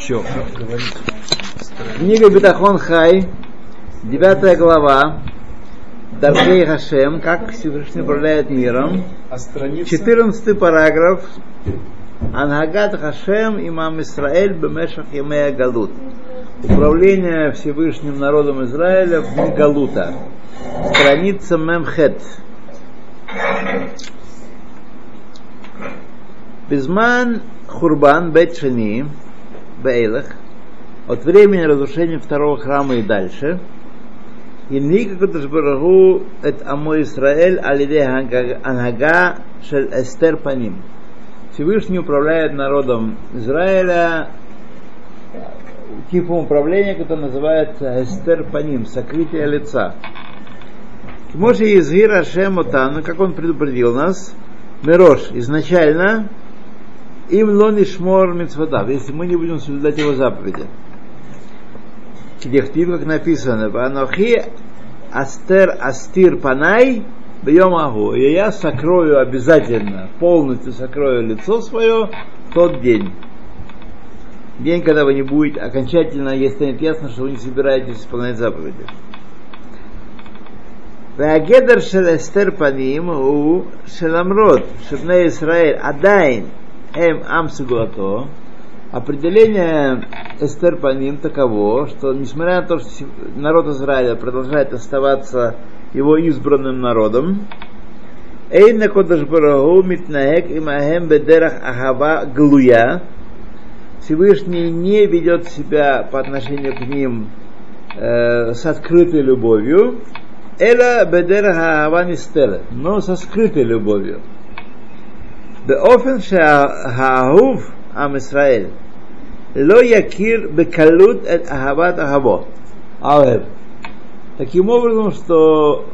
Все. Книга Бетахон Хай, девятая глава, Даркей Хашем, как Всевышний управляет миром. А страница? 14 параграф. Ангагат Хашем имам Исраэль бемешах Ямея Галут. Управление Всевышним народом Израиля в Галута. Страница Мемхет. Безман Хурбан Бет Шани Бейлах от времени разрушения второго храма и дальше. И никакой Барагу это Амо Исраэль алиде Ангага Шель Эстер Паним. Всевышний управляет народом Израиля типом управления, который называется Эстер Паним, сокрытие лица. Моше Изгир Ашем Отан, как он предупредил нас, Мирош, изначально, им лони шмор митцводав, если мы не будем соблюдать его заповеди. Кедехтив, как написано, Анохи Астер Астир Панай Бьем Агу. И я сокрою обязательно, полностью сокрою лицо свое в тот день. День, когда вы не будете окончательно, если станет ясно, что вы не собираетесь исполнять заповеди. והגדר של אסתר פנים הוא שלמרות שבני ישראל עדיין эм амсигуато, определение Эстер Паним таково, что несмотря на то, что народ Израиля продолжает оставаться его избранным народом, Эйна Кодаш Барагу и махем Бедерах Ахава Глуя, Всевышний не ведет себя по отношению к ним э, с открытой любовью, Эла Бедерах Ахава Мистера, но со скрытой любовью. באופן שהאהוב עם ישראל לא יכיר בקלות את אהבת אהבו. אוהב. Таким образом, что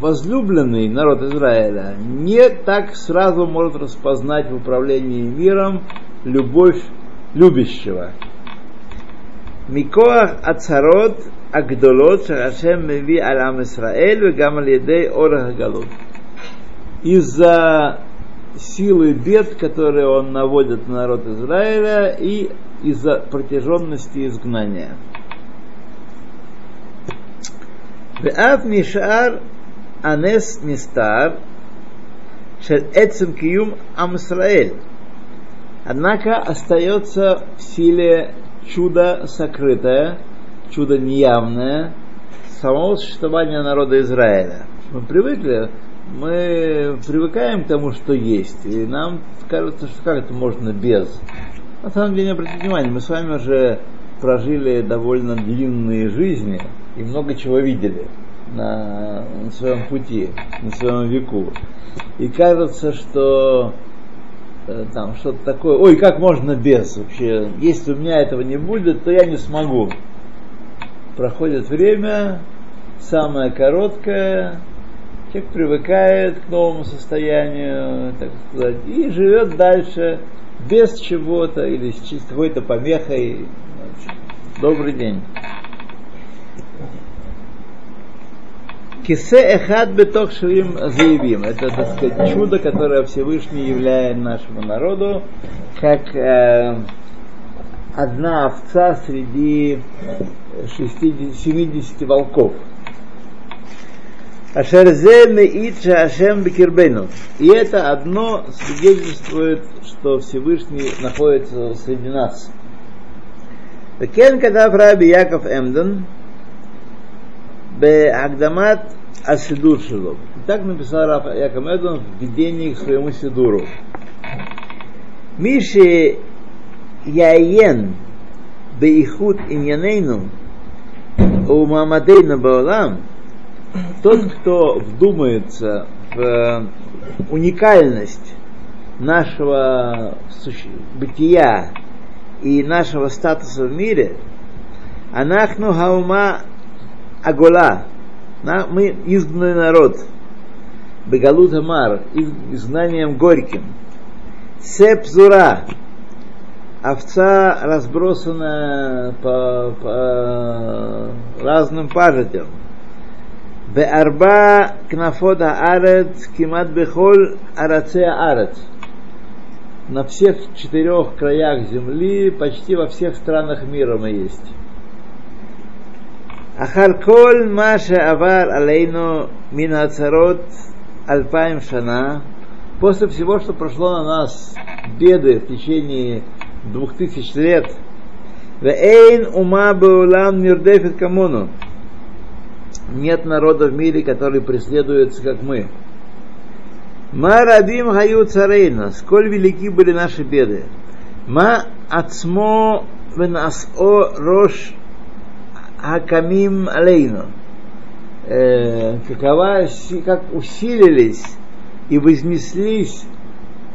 возлюбленный народ Израиля не так сразу может распознать в управлении миром любовь любящего. מכוח הצהרות הגדולות שהשם מביא על עם ישראל וגם על ידי אורך הגלות. Из-за силы бед, которые он наводит на народ Израиля, и из-за протяженности изгнания. Веав нишар анес нистар шель амсраэль. Однако остается в силе чудо сокрытое, чудо неявное, самого существования народа Израиля. Мы привыкли мы привыкаем к тому, что есть, и нам кажется, что как это можно без. На самом деле, обратите внимание, мы с вами уже прожили довольно длинные жизни и много чего видели на, на своем пути, на своем веку. И кажется, что э, там что-то такое, ой, как можно без вообще, если у меня этого не будет, то я не смогу. Проходит время, самое короткое, человек привыкает к новому состоянию, так сказать, и живет дальше без чего-то или с какой-то помехой. Добрый день. Кисе эхад беток швим заявим. Это, так сказать, чудо, которое Всевышний являет нашему народу, как э, одна овца среди 60, 70 волков. Ашерзе меит Ашем бекирбену. И это одно свидетельствует, что Всевышний находится среди нас. Кен кадав Раби Яков Эмден Беагдамат Асидур Шилов. Так написал Раб Яков Эмден в введении к своему Сидуру. Миши Яен Беихуд Иньянейну Умамадейну Баолам – тот, кто вдумается в уникальность нашего бытия и нашего статуса в мире, анахну хаума агола, мы изгнанный народ, бегалут амар, изгнанием горьким, сепзура, овца разбросана по, по разным пажитям, בארבע כנפות הארץ, כמעט בכל ארצי הארץ. на всех четырех краях земли, почти во всех странах мира мы есть. Ахарколь Маша Авар Алейну Минацарот Альпаем Шана, после всего, что прошло на нас, беды в течение двух тысяч лет, Вейн ума беулам мирдефит камону. Нет народа в мире, который преследуется, как мы. Ма рабим хаю царейна, сколь велики были наши беды. Ма ацмо венасо рош хакамим алейну. Э, какова, как усилились и вознеслись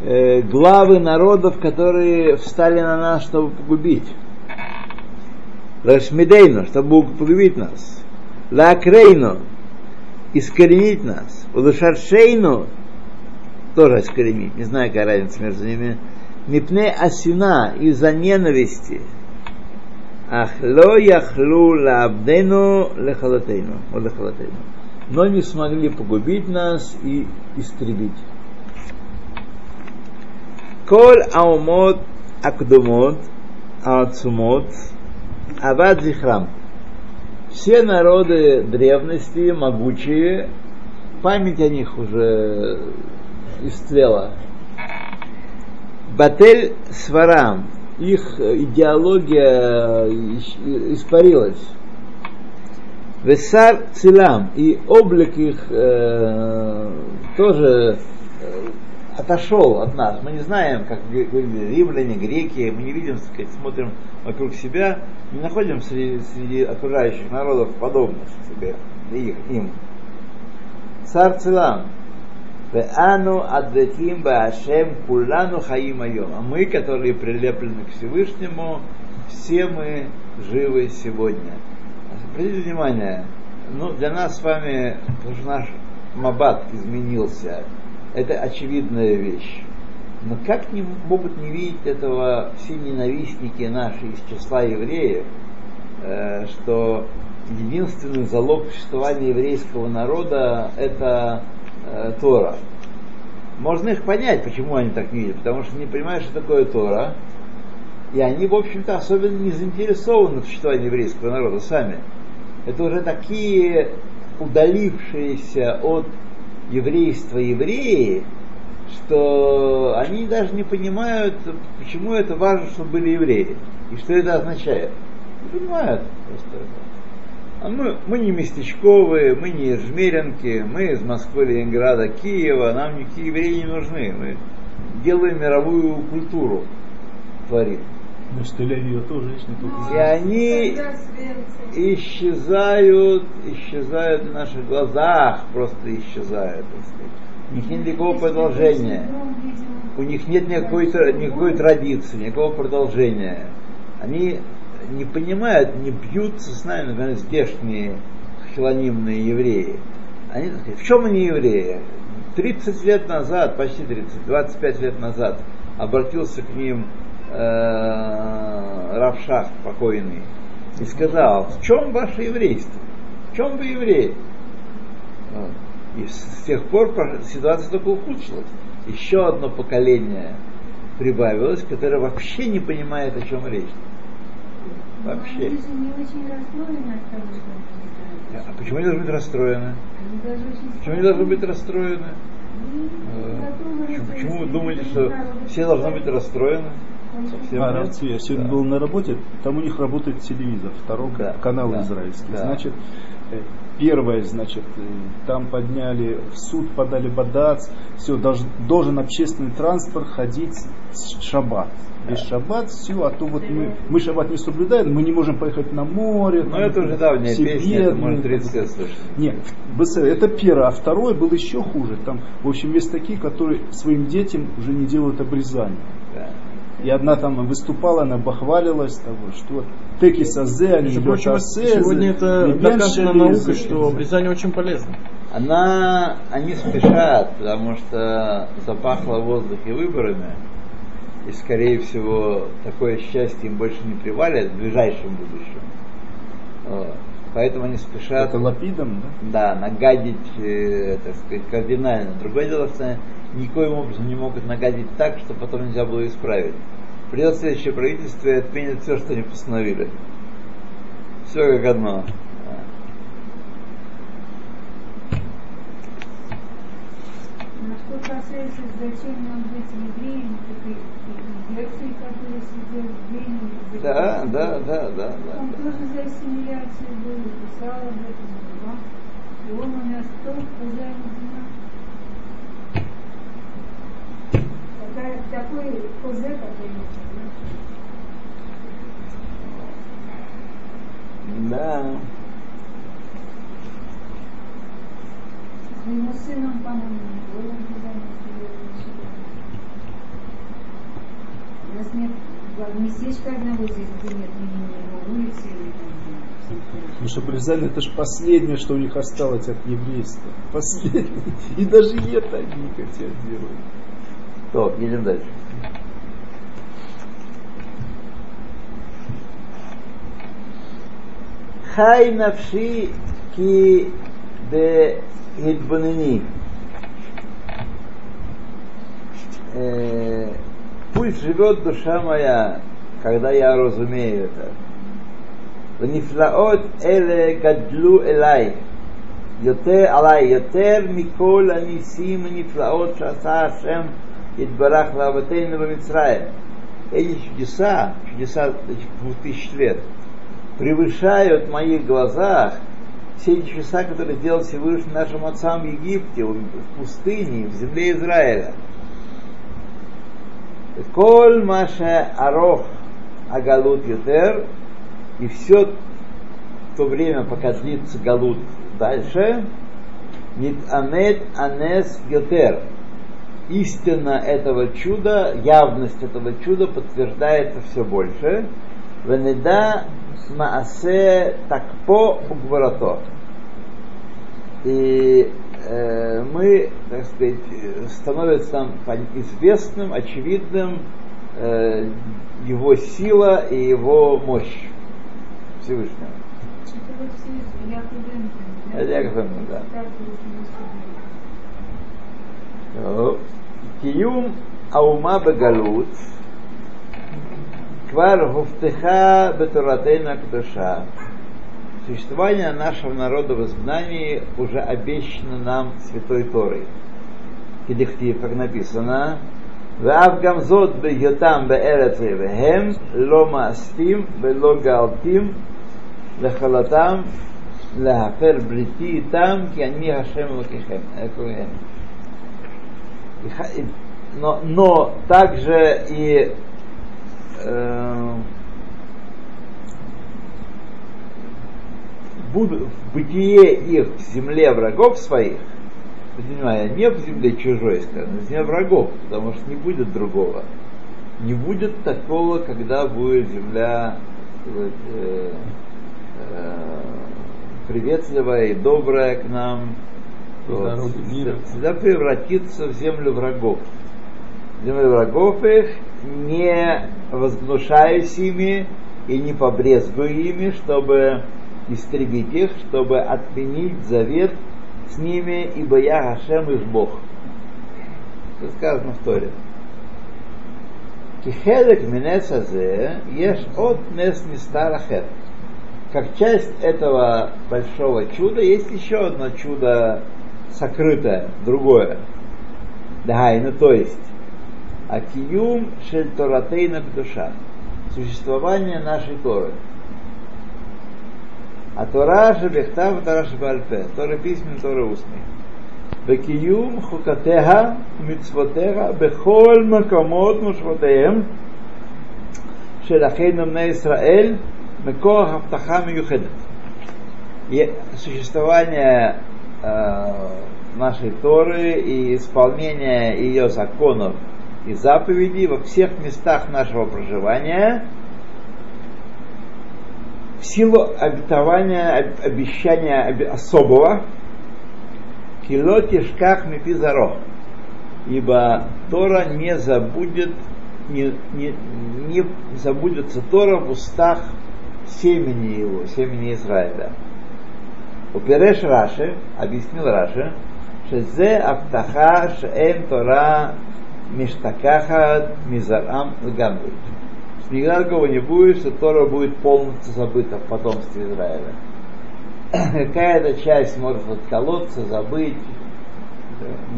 э, главы народов, которые встали на нас, чтобы погубить. Рашмидейну, чтобы погубить нас. Лакрейну, искоренить нас. Улышаршейну, тоже искоренить, не знаю, какая разница между ними. Мипне асина, из-за ненависти. Ах ло яхлу лабдену лехалатейну, лехалатейну. Но не смогли погубить нас и истребить. Коль аумот акдумот, ацумот, авад зихрам. Все народы древности, могучие, память о них уже истлела. Батель сварам, их идеология испарилась. Весар цилам, и облик их э, тоже отошел от нас. Мы не знаем, как выглядели римляне, греки, мы не видим, сказать, смотрим вокруг себя, не находим среди, среди окружающих народов подобных себе, их, им. Цар Цилам, Ану адвеким баашем кулану хаим А мы, которые прилеплены к Всевышнему, все мы живы сегодня. Обратите внимание, ну, для нас с вами, потому что наш мабат изменился, это очевидная вещь. Но как не могут не видеть этого все ненавистники наши из числа евреев, э, что единственный залог существования еврейского народа это э, Тора. Можно их понять, почему они так не видят, потому что не понимают, что такое Тора, и они, в общем-то, особенно не заинтересованы в существовании еврейского народа сами. Это уже такие удалившиеся от еврейства евреи, что они даже не понимают, почему это важно, чтобы были евреи, и что это означает. Не понимают просто. А мы, мы не местечковые, мы не жмеренки, мы из Москвы, Ленинграда, Киева, нам никакие евреи не нужны. Мы делаем мировую культуру, творим. Значит, тель тоже есть не только И они исчезают, исчезают в наших глазах, просто исчезают. У них нет никакого продолжения. У них нет никакой, никакой традиции, никакого продолжения. Они не понимают, не бьются с нами, например, здешние хилонимные евреи. Они, так сказать, в чем они евреи? 30 лет назад, почти 30, 25 лет назад обратился к ним э, Равшах покойный и сказал, в чем ваше еврейство? В чем вы евреи? И с тех пор ситуация только ухудшилась. Еще одно поколение прибавилось, которое вообще не понимает, о чем речь. Вообще. А почему они должны быть расстроены? Почему они должны быть расстроены? Почему, почему вы думаете, что все должны быть расстроены? Совсем а, я сегодня да. был на работе, там у них работает телевизор, второй да. канал да. израильский. Да. Значит, э, первое, значит, э, там подняли в суд, подали бадац, все, должен, должен общественный транспорт ходить с шаббат. Без шаббат, все, а то вот мы, мы шаббат не соблюдаем, мы не можем поехать на море. Ну это уже давняя песня, это может 30 лет слышать. Нет, это первое, а второе было еще хуже. Там, в общем, есть такие, которые своим детям уже не делают обрезание. Да. И одна там выступала, она бахвалилась того, что теки сазе, они Сегодня это доказано наукой, что обрезание очень полезно. Она, они спешат, потому что запахло в воздухе выборами, и скорее всего такое счастье им больше не привалит в ближайшем будущем. Вот. Поэтому они спешат. Это лапидом, да? Да, нагадить, э, так сказать, кардинально. Другое дело, что никоим образом не могут нагадить так, что потом нельзя было исправить. Придет следующее правительство и отменит все, что они постановили. Все как одно. Что касается, зачем нам быть евреями, так и Герций, который сидел в Вене, да, да, да, да, да. Он тоже за ассимиляцию был, писал об этом, да. И он у нас тоже хозяин Такая, такой козе, какой Да. Своему сыном, по-моему, было У нас нет местечка одного здесь, где нет ни его улицы или там. Потому что Брюзаль это же последнее, что у них осталось от еврейства. Последнее. И даже это они хотят делать. То, едем дальше. חי נפשי כי בהתבונני. Пусть живет душа моя, когда я разумею это. ונפלאות אלה גדלו אליי, יותר עליי, יותר מכל הניסים הנפלאות שעשה השם Идбарах Лаватейна Бамицраем. Эти чудеса, чудеса двух тысяч лет, превышают в моих глазах все эти чудеса, которые делал Всевышний нашим отцам в Египте, в пустыне, в земле Израиля. Коль Маша Арох Агалут Ютер, и все то время, пока длится Галут дальше, Нит Амет Анес Ютер – Истина этого чуда, явность этого чуда подтверждается все больше. Венеда Маасе Такпо Угварато. И э, мы, так сказать, становится нам известным, очевидным э, его сила и его мощь Всевышнего. Это Яков да. Киюм Аума Бегалут Квар Гуфтеха Бетуратейна Кдуша Существование нашего народа в изгнании уже обещано нам Святой Торой. Кедихтив, как написано, ואף גם זאת בהיותם בארץ והם לא מאספים ולא גאלתים לכלתם להפר בריתי איתם כי אני השם אלוקיכם. Но, но также и э, буду, бытие их в земле врагов своих, понимаю, не в земле чужой, скажем, в земле врагов, потому что не будет другого. Не будет такого, когда будет земля э, э, приветливая и добрая к нам. Вот, всегда превратится в землю врагов. Землю врагов их, не возгнушаясь ими и не побрезгуя ими, чтобы истребить их, чтобы отменить завет с ними, ибо я Хашем их Бог. Это сказано в Торе. Кихелек минесазе еш от нес мистарахет. Как часть этого большого чуда есть еще одно чудо сокрытое, другое. Дагай, ну то есть, Акиюм Шельторатейна душа. Существование нашей Торы. А Тора Шебехтав, Тора Шебальпе. Тора письмен, Тора устный. Бекиюм Хукатеха Мицвотеха Бехоль Макамот Мушвотеем Шелахейну на Исраэль Мекоах Автаха Мюхедет. Существование нашей Торы и исполнение ее законов и заповедей во всех местах нашего проживания – в силу обетования, обещания особого, килотишках мипизаро, ибо Тора не забудет, не, не, не забудется Тора в устах семени его, семени Израиля. Упереш Раши, объяснил Раши, שזה הבטחה שאין תורה משתכחת מזרעם לגמרי. Никогда такого не будет, что Тора будет полностью забыта в потомстве Израиля. Какая-то часть может отколоться, забыть,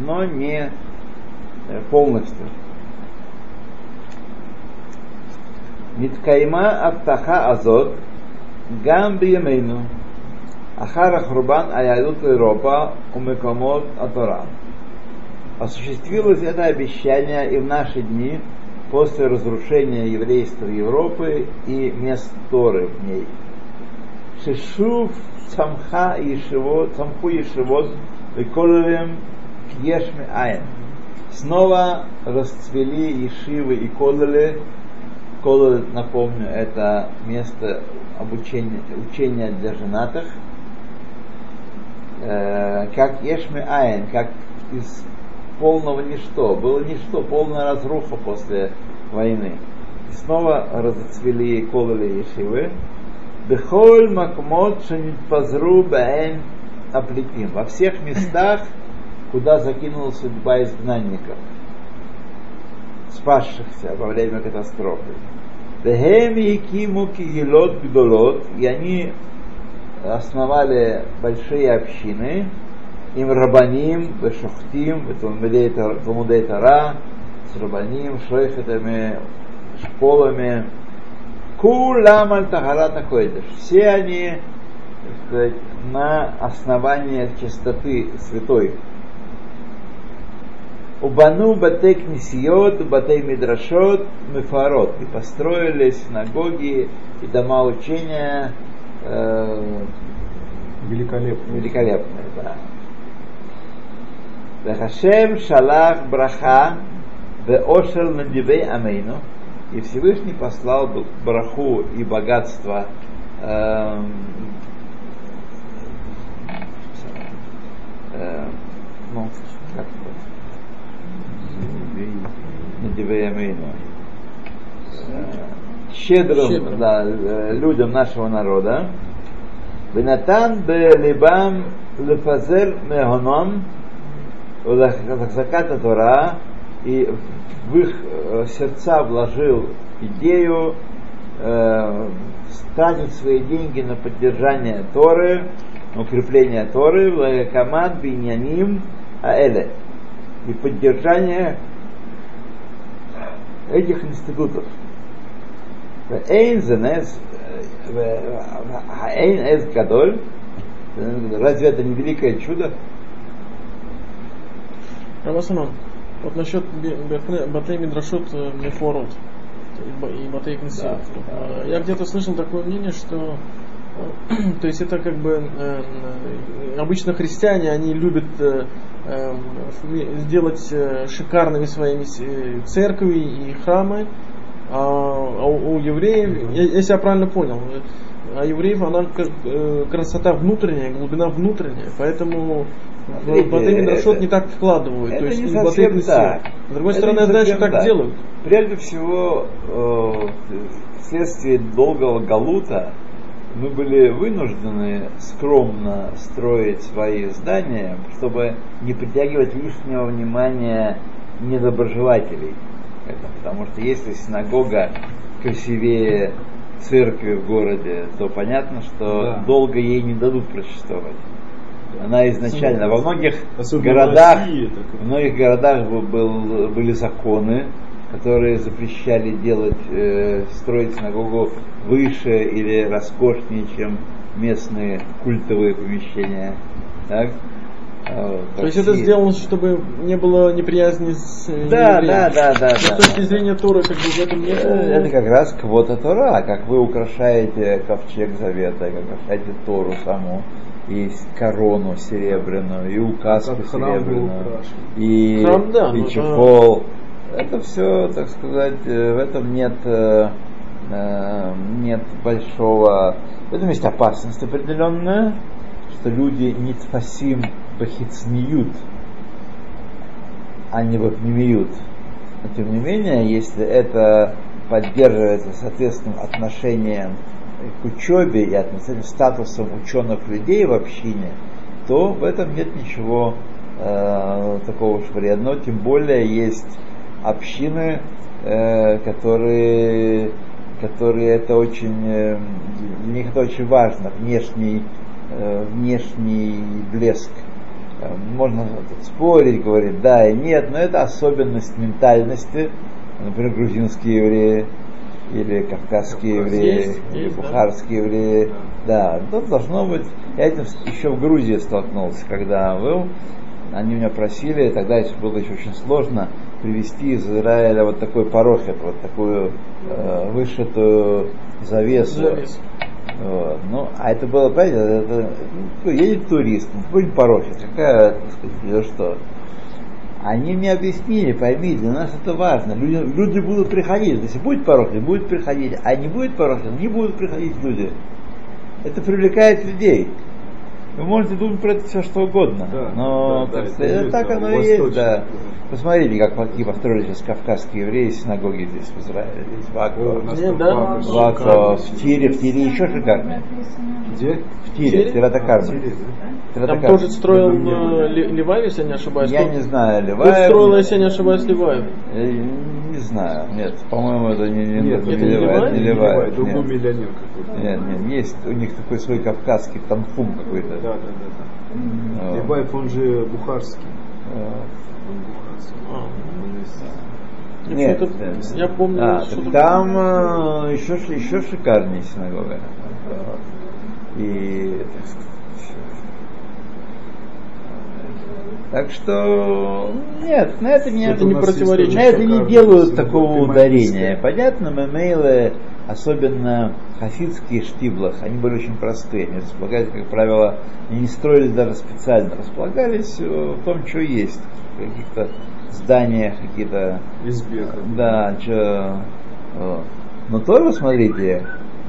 но не полностью. Ниткайма Автаха Азот Гам Биемейну Ахара Хурбан Аядут Европа Умекомот Атора. Осуществилось это обещание и в наши дни после разрушения еврейства Европы и мест Торы в ней. Шишув Самха Ешивот, Самху Ешивот, Виколовем Ешме Айн. Снова расцвели Ешивы и Кололе. Кололе, напомню, это место обучения, учения для женатых. Э, как Ешме Айн, как из полного ничто. Было ничто, полная разруха после войны. И снова разоцвели кололи Ешивы. Бехоль макмот шанитпазру баэн аплитим. Во всех местах, куда закинула судьба изгнанников, спасшихся во время катастрофы. Вехем якиму кигилот гдолот, и они основали большие общины, им рабаним, вешохтим, талмудей тара, с рабаним, шойхетами, школами, кулам аль тахарата койдыш. Все они сказать, на основании чистоты святой. Убану батей книсиот, батей мидрашот, мефарот. И построили синагоги и дома учения э, великолепные. великолепные, да. Вехашем шалах браха веошер надивей амейну. И Всевышний послал браху и богатство э, э, ну, как надивей амейну. Э, щедрым, Щедрым. Да, э, людям нашего народа. Венатан бе-либам лефазер мегоном заката Тора и в их э, сердца вложил идею э, тратить свои деньги на поддержание Торы, укрепление Торы, команд биньяним аэле и поддержание этих институтов. Эйн зенес, эйн эс гадоль, разве это не великое чудо? Равасанан, вот насчет Батей Мидрашот Мефорот и Батей Кнесиот. Да, Я где-то слышал такое мнение, что то есть это как бы э, обычно христиане, они любят э, э, сделать э, шикарными своими э, церкви и храмы, а а у, у евреев, я- если я правильно понял, а евреев она как, э, красота внутренняя, глубина внутренняя, поэтому в Смотрите, Мидрашот это- не так вкладывают. это то есть не в совсем Кнесиот. так. С другой Это стороны, не я знаю, что совсем так делают. Прежде всего, э, вследствие долгого галута мы были вынуждены скромно строить свои здания, чтобы не притягивать лишнего внимания недоброжелателей. Это потому что если синагога красивее церкви в городе, то понятно, что Да. долго ей не дадут просуществовать. Она изначально во многих Особенно в городах России это в многих городах был- был- были законы, которые запрещали делать, э, строить синагогу выше или роскошнее, чем местные культовые помещения. Так? Вот, То есть это сделано, чтобы не было неприязни с э, Да, да, да, да, с точки зрения Торы, как бы в этом нет. Э, Это как раз квота Тора, как вы украшаете ковчег завета, как украшаете Тору саму, и корону серебряную, и указку Как храм был серебряную, и, Храм, да, и ну, чехол. Это все, так сказать, э, в этом нет, э, э, нет большого... В этом есть опасность определенная, что люди не тфасим бахицниют, а не вапнемиют. Но тем не менее, если это поддерживается соответственным отношением к учебе и относительным статусом ученых людей в общине, то в этом нет ничего э, такого уж вредного, тем более есть общины, э, которые, которые это очень, э, для них это очень важно, внешний, э, внешний блеск. Э, Можно спорить, говорить да и нет, но это особенность ментальности, например, грузинские евреи, или кавказские евреи, Есть, или есть, да. бухарские евреи. Да, тут должно быть. Я этим еще в Грузии столкнулся, когда был. Они меня просили, тогда это было еще очень сложно, привезти из Израиля вот такой порохет, вот такую э, вышитую завесу. Завес. Вот. Ну, а это было, понимаете, это, ну, едет турист, ну, какой-нибудь порохет, какая, так сказать, что. Они мне объяснили, пойми, для нас это важно. Люди, люди будут приходить. Если будет порохет, будет приходить. А не будет порохет, не будут приходить люди. Это привлекает людей. Вы можете думать про это все что угодно. Да, но да, так, да, сказать, это это так оно и есть, да. Посмотрите, как какие построили сейчас кавказские евреи синагоги здесь в Израиле. Здесь в Акко. О, нас Не, там да. В шикарный. в Тире, в Тире еще шикарнее. Где? В Тире, Тиратакарме. А, Тире, да? Там тоже строил э, Ливаев, если я не ошибаюсь. Я не знаю, кто Ливаев. строил, если я не ошибаюсь, Ливаев. Э, Не знаю, нет, по-моему, это не, не, Нет, не это не Ливаев, Ливаев? не Ливаев, другой миллионер какой-то. Нет, нет, есть у них такой свой кавказский танфум какой-то. Да, да, да. да. Вот. Либаев, он же бухарский. Вот. Он бухарский. А, Нет, что-то- э, я помню, а, что-то- так там э, еще, ш- еще шикарнее синагога. И так что нет, на это не, Это не противоречит. на это не делают такого ударения. Понятно, мемейлы, особенно хафидские штиблах, они были очень простые. Они располагались, как правило, они не строились даже специально, располагались э, в том, что есть. В каких-то зданиях, какие-то Избе. да, чё, вот. Но тоже, смотрите,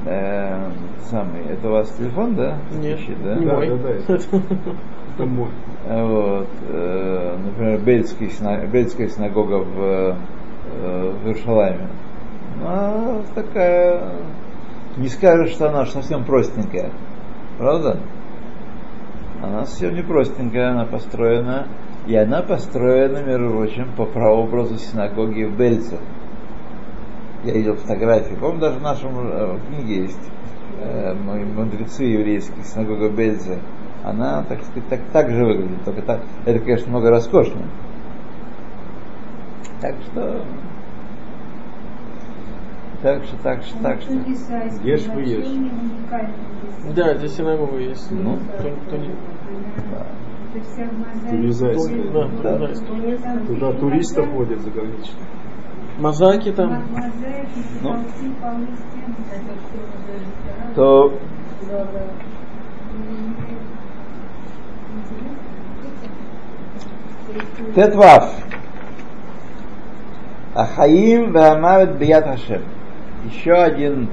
э, самый, это у вас телефон, да? Нет, Ищет, да? не Да, мой. да, да, это- мой. Э, Вот, э, например, Бельский, Бельская синагога в, э, в Иерусалиме. Она такая, не скажешь, что она совсем простенькая, правда? Она совсем не простенькая, она построена, и она построена, между прочим, по прообразу синагоги в Бельце. Я видел фотографии, по-моему, даже в нашем э, книге есть э, мудрецы еврейские, синагога Бельзе. Она, так сказать, так, так же выглядит, только так, это, конечно, много роскошнее. Так что, так что, так что, так что. Ешь вы ешь. Да, здесь синагога есть. Ну. Кто- кто не- Тунизайская. Да, Да. да. Туда туристов водят заграничных. Мозаики там. Ну. То Тетвав. Ахаим вамавет бият Хашем. Еще один,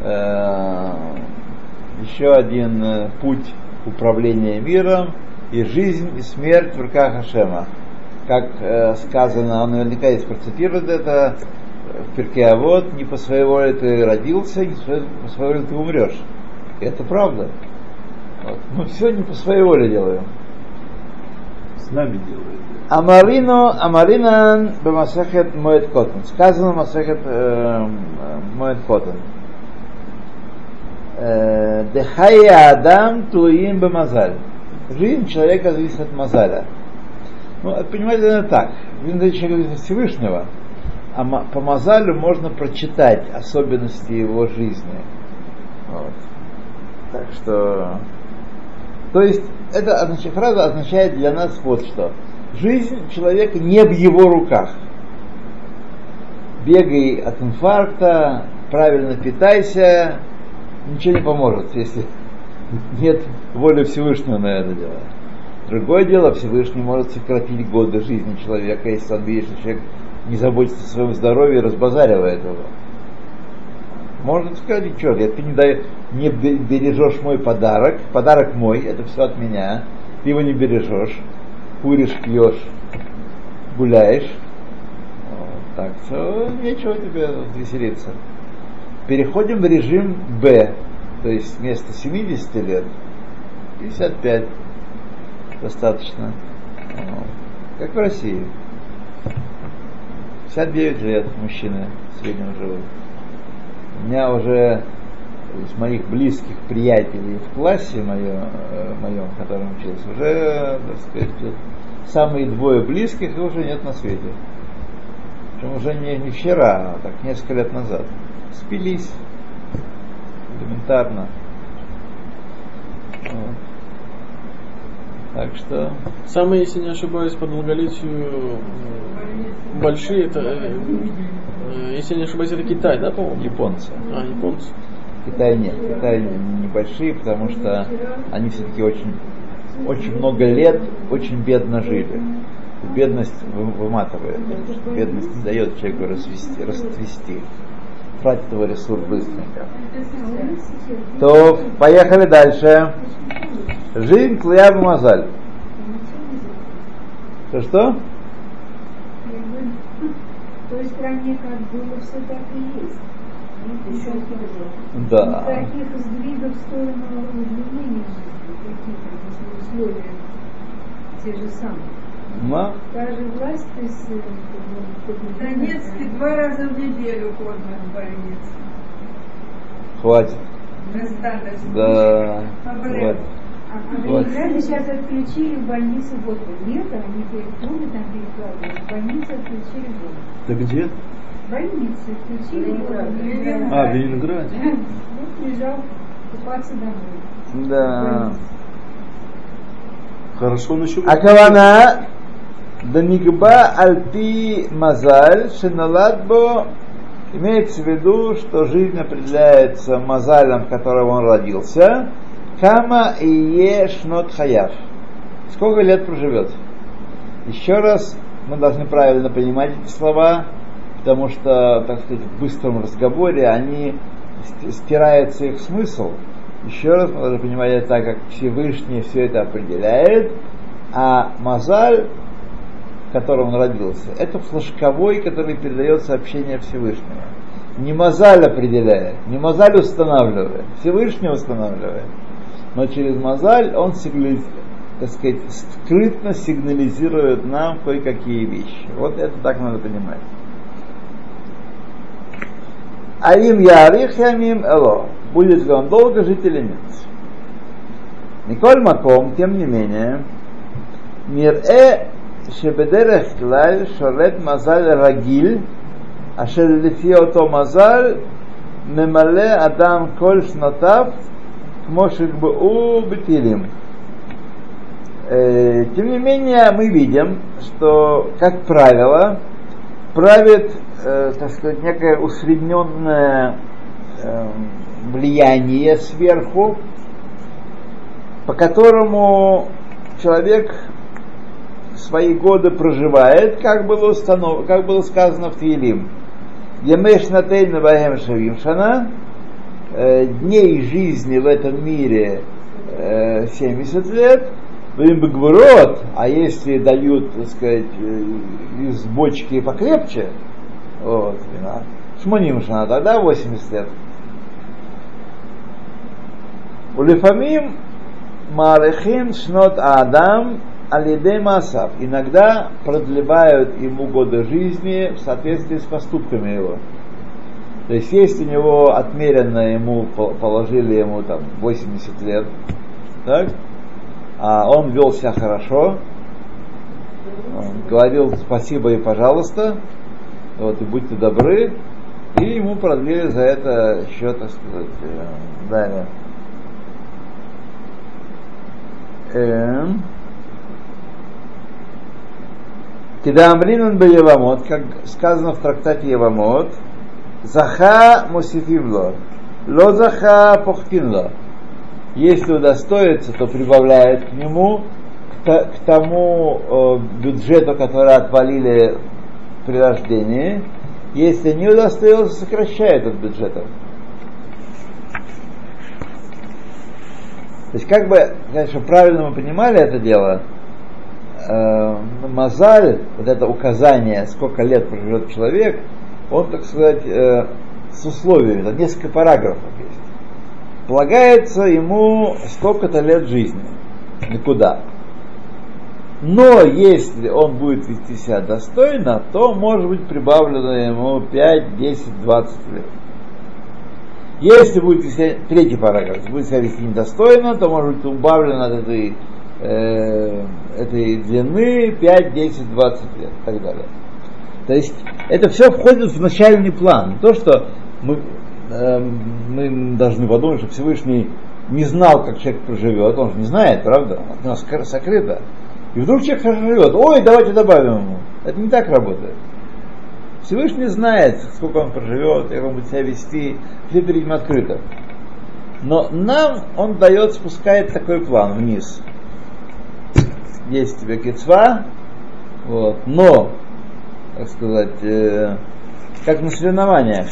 э, еще один э, путь управления миром и жизнь и смерть в руках Хашема. Как э, сказано, он наверняка здесь процитирует это э, в перке, а вот не по своей воле ты родился, не по своей, воле ты умрешь. И это правда. Вот. Мы все не по своей воле делаем. С нами делают. Амарину, Амаринан бамасахет моет котен. Сказано масахет моет котен. Э, Дехая Адам туим бамазаль. Жизнь человека зависит от мазаля. Ну, понимаете, это так. Жизнь человека зависит от Всевышнего. А по мазалю можно прочитать особенности его жизни. Вот. Так что... То есть, эта фраза означает для нас вот что. Жизнь человека не в его руках. Бегай от инфаркта, правильно питайся, ничего не поможет, если нет воли Всевышнего на это дело. Другое дело, Всевышний может сократить годы жизни человека, если он видит, что человек не заботится о своем здоровье и разбазаривает его. Можно сказать, что, если ты не, дай, не бе- бережешь мой подарок, подарок мой, это все от меня, ты его не бережешь, куришь, пьешь, гуляешь, вот, так что нечего тебе веселиться. Переходим в режим Б, то есть вместо 70 лет 55 достаточно. Как в России. 59 лет мужчины в среднем живут. У меня уже из моих близких приятелей в классе моем, э, моем в котором учился, уже, так сказать, самые двое близких и уже нет на свете. Причем уже не, не вчера, а так несколько лет назад. Спились элементарно. Вот. Так что... Самые, если не ошибаюсь, по долголетию большие, это, э, э, если не ошибаюсь, это Китай, да, по-моему? Японцы. А, японцы. Китай нет. Китай небольшие, потому что они все-таки очень, очень много лет очень бедно жили. Бедность выматывает. Бедность не дает человеку расцвести. расцвести. Тратит его ресурс быстренько. То, поехали дальше. Жизнь тлея мазаль. Что что? В той стране как было, все так и есть. Да. Таких сдвигов в сторону изменений каких-то, условия те же самые. Но? Та же власть, то есть... Донецке два раза в неделю кормят в больнице. Хватит. Достаточно. Да. Обряд. Хватит. А. Ленинграде сейчас отключили в больнице воду. Лето, они переходят, там перекладывают. В больнице отключили воду. Да где? В больнице отключили воду. А, в Ленинграде. Вот лежал купаться домой. Да. Хорошо он еще... הכוונה דנגבה על פי мазаль шиналадбо имеется в виду, что жизнь определяется мазалем, в котором он родился, кама и ешнот хаяв. Сколько лет проживет? Еще раз, мы должны правильно понимать эти слова, потому что, так сказать, в быстром разговоре они ст- стирается их смысл. Еще раз мы должны понимать это так, как Всевышний все это определяет, а Мазаль, в котором он родился, это флажковой, который передает сообщение Всевышнего. Не Мазаль определяет, не Мазаль устанавливает, Всевышний устанавливает. Но через Мазаль он так сказать, скрытно сигнализирует нам кое-какие вещи. Вот это так надо понимать. А им ярих ямим эло. Будет ли он долго жить или нет. Николь Маком, тем не менее, Мирэ шебедерех клаль шорет мазаль рагиль, ашер лифиото мазаль, мемале адам коль шнатав, кмошек бы у бетилим. Э, тем не менее, мы видим, что, как правило, правит э, так сказать, некое усредненное э, влияние сверху, по которому человек свои годы проживает, как было, установ... как было сказано в Тилим. Емеш натейна шавим шана, э, дней жизни в этом мире э, 70 лет, им бгвурот, а если дают, так сказать, э, из бочки покрепче, вот, вина, шмоним шана, тогда 80 лет. Улифамим Марехин шнот Адам алиде масав. Иногда продлевают ему годы жизни в соответствии с поступками его. То есть есть у него отмеренно ему по- положили ему там 80 лет, так? а он вел себя хорошо, он говорил спасибо и пожалуйста, вот, и будьте добры, и ему продлили за это еще, так сказать, э, далее. Эм. Кидамринан Евамот, как сказано в трактате Евамот, Заха Мусифимло, Ло Заха Похтинло. Если удостоится, то прибавляет к нему, к тому э, бюджету, который отвалили при рождении. Если не удостоился, сокращает от бюджета. То есть, как бы, конечно, правильно мы понимали это дело, э, Мазаль, вот это указание, сколько лет проживет человек, он, так сказать, э, с условиями, там несколько параграфов есть. Полагается ему столько-то лет жизни. Никуда. Но если он будет вести себя достойно, то может быть прибавлено ему 5, 10, 20 лет. Если будет вести, третий параграф, если будет себя вести недостойно, то может быть убавлено от этой, э, этой длины 5, 10, 20 лет и так далее. То есть это все входит в начальный план. То, что мы, э, мы должны подумать, что Всевышний не знал, как человек проживет, он же не знает, правда? От нас сокрыто. И вдруг человек живет, ой, давайте добавим ему. Это не так работает. Всевышний знает, сколько он проживет, как он будет себя вести, все перед ним открыто. Но нам он дает, спускает такой план вниз. Есть тебе кицва, вот, но, так сказать, э, как на соревнованиях,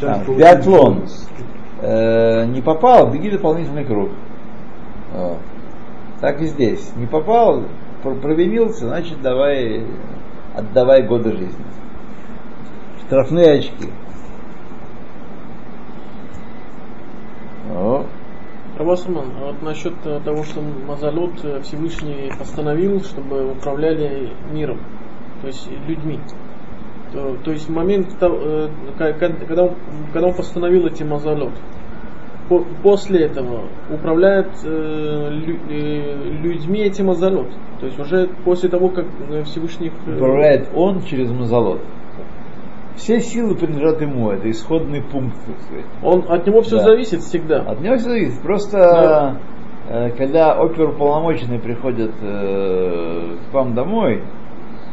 там, биатлон, э, не попал, беги дополнительный круг. Вот. Так и здесь. Не попал, провинился, значит давай, отдавай годы жизни. Штрафные очки. О. Рабасуман, а вот насчет э, того, что Мазалот э, Всевышний постановил, чтобы управляли миром, то есть людьми. То, то есть момент, э, когда он, когда он постановил эти Мазалот, после этого управляет э, людьми эти Мазалот. То есть уже после того, как Всевышний... Управляет он через Мазалот. Все силы принадлежат ему, это исходный пункт. Он, от него все да. зависит всегда. От него все зависит. Просто да. э, когда оперуполномоченные приходят э, к вам домой,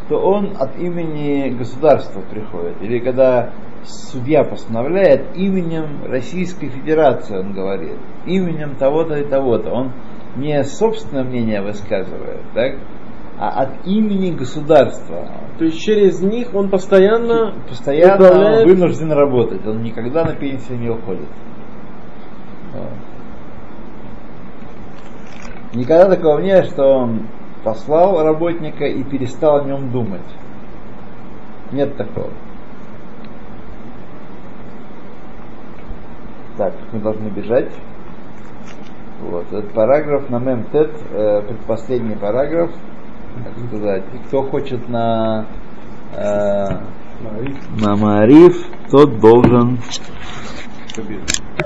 то он от имени государства приходит. Или когда судья постановляет именем Российской Федерации, он говорит, именем того-то и того-то. Он не собственное мнение высказывает, так? а от имени государства. То есть через них он постоянно, постоянно управляет... вынужден работать, он никогда на пенсию не уходит. Никогда такого нет, что он послал работника и перестал о нем думать. Нет такого. Так, мы должны бежать. Вот, этот параграф на мемтет, э, предпоследний параграф, как сказать. И кто хочет на э, на Мариф, тот должен побежать.